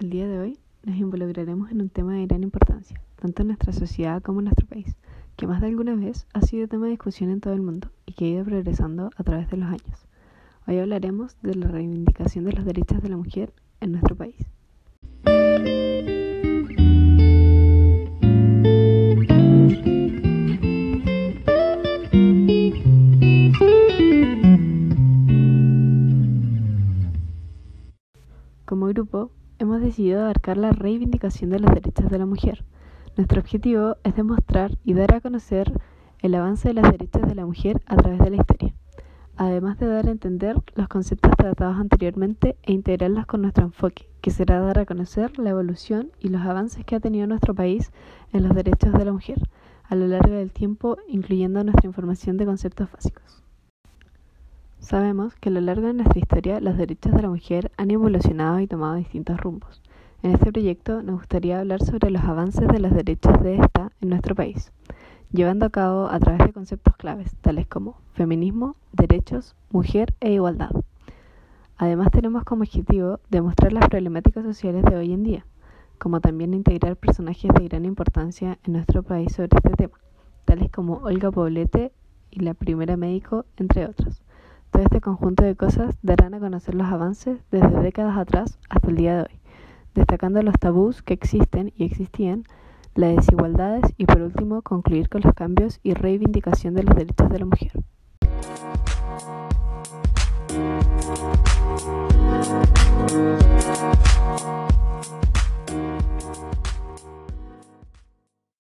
El día de hoy nos involucraremos en un tema de gran importancia, tanto en nuestra sociedad como en nuestro país, que más de alguna vez ha sido tema de discusión en todo el mundo y que ha ido progresando a través de los años. Hoy hablaremos de la reivindicación de los derechos de la mujer en nuestro país. Como grupo, hemos decidido abarcar la reivindicación de los derechos de la mujer. Nuestro objetivo es demostrar y dar a conocer el avance de los derechos de la mujer a través de la historia, además de dar a entender los conceptos tratados anteriormente e integrarlos con nuestro enfoque, que será dar a conocer la evolución y los avances que ha tenido nuestro país en los derechos de la mujer a lo largo del tiempo, incluyendo nuestra información de conceptos básicos. Sabemos que a lo largo de nuestra historia los derechos de la mujer han evolucionado y tomado distintos rumbos. En este proyecto nos gustaría hablar sobre los avances de los derechos de esta en nuestro país, llevando a cabo a través de conceptos claves tales como feminismo, derechos, mujer e igualdad. Además tenemos como objetivo demostrar las problemáticas sociales de hoy en día, como también integrar personajes de gran importancia en nuestro país sobre este tema, tales como Olga Poblete y la primera médico, entre otros. Todo este conjunto de cosas darán a conocer los avances desde décadas atrás hasta el día de hoy, destacando los tabús que existen y existían, las desigualdades y por último concluir con los cambios y reivindicación de los derechos de la mujer.